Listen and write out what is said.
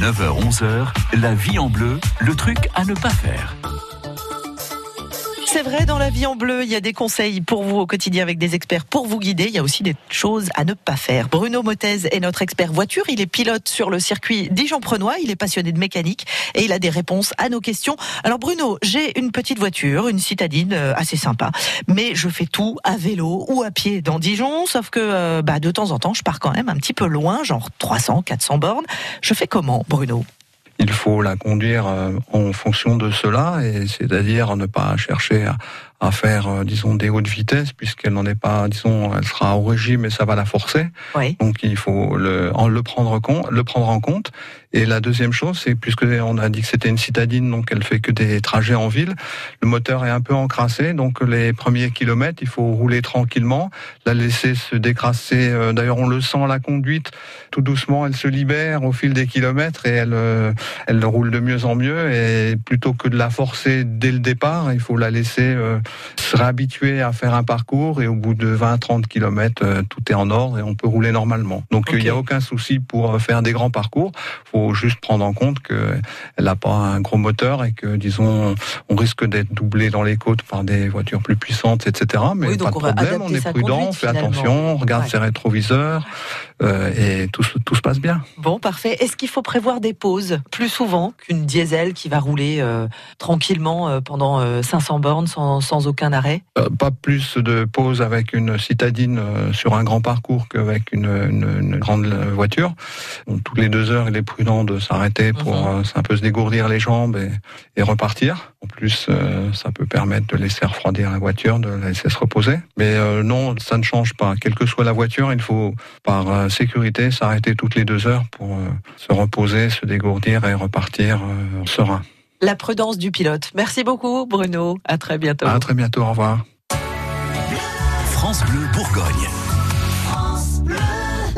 9h-11h, la vie en bleu, le truc à ne pas faire. C'est vrai, dans la vie en bleu, il y a des conseils pour vous au quotidien avec des experts pour vous guider. Il y a aussi des choses à ne pas faire. Bruno Motez est notre expert voiture. Il est pilote sur le circuit Dijon-Prenois. Il est passionné de mécanique et il a des réponses à nos questions. Alors Bruno, j'ai une petite voiture, une citadine euh, assez sympa, mais je fais tout à vélo ou à pied dans Dijon. Sauf que euh, bah, de temps en temps, je pars quand même un petit peu loin, genre 300, 400 bornes. Je fais comment, Bruno? Il faut la conduire euh, en fonction de cela, et c'est-à-dire ne pas chercher à, à faire, euh, disons, des hautes vitesses, puisqu'elle n'en est pas, disons, elle sera au régime et ça va la forcer. Oui. Donc il faut le, en le prendre compte, le prendre en compte. Et la deuxième chose, c'est puisque on a dit que c'était une citadine, donc elle fait que des trajets en ville, le moteur est un peu encrassé, donc les premiers kilomètres, il faut rouler tranquillement, la laisser se décrasser. Euh, d'ailleurs, on le sent la conduite, tout doucement, elle se libère au fil des kilomètres et elle, euh, elle roule de mieux en mieux. Et plutôt que de la forcer dès le départ, il faut la laisser se réhabituer à faire un parcours et au bout de 20-30 km, euh, tout est en ordre et on peut rouler normalement. Donc il Ok. n'y a aucun souci pour euh, faire des grands parcours. faut juste prendre en compte qu'elle n'a pas un gros moteur et que, disons, on risque d'être doublé dans les côtes par des voitures plus puissantes, etc. Mais Oui, pas on de problème, on est prudent, on fait finalement. attention, on regarde Ouais. ses rétroviseurs euh, et tout, se- tout se passe bien. Bon, parfait. Est-ce qu'il faut prévoir des pauses plus souvent qu'une diesel qui va rouler euh, tranquillement euh, pendant euh, 500 bornes sans, sans aucun arrêt? Euh, pas plus de pause avec une citadine euh, sur un grand parcours qu'avec une, une- une grande euh, voiture. Donc, toutes les deux heures, il est prudent de s'arrêter pour Mhm. euh, un peu se dégourdir les jambes et, et repartir. En plus, euh, ça peut permettre de laisser refroidir la voiture, de la laisser se reposer. Mais euh, non, ça ne change pas. Quelle que soit la voiture, il faut, par euh, sécurité, s'arrêter toutes les deux heures pour euh, se reposer, se dégourdir et repartir euh, serein. La prudence du pilote. Merci beaucoup, Bruno. À très bientôt. À très bientôt. Au revoir. France Bleu Bourgogne.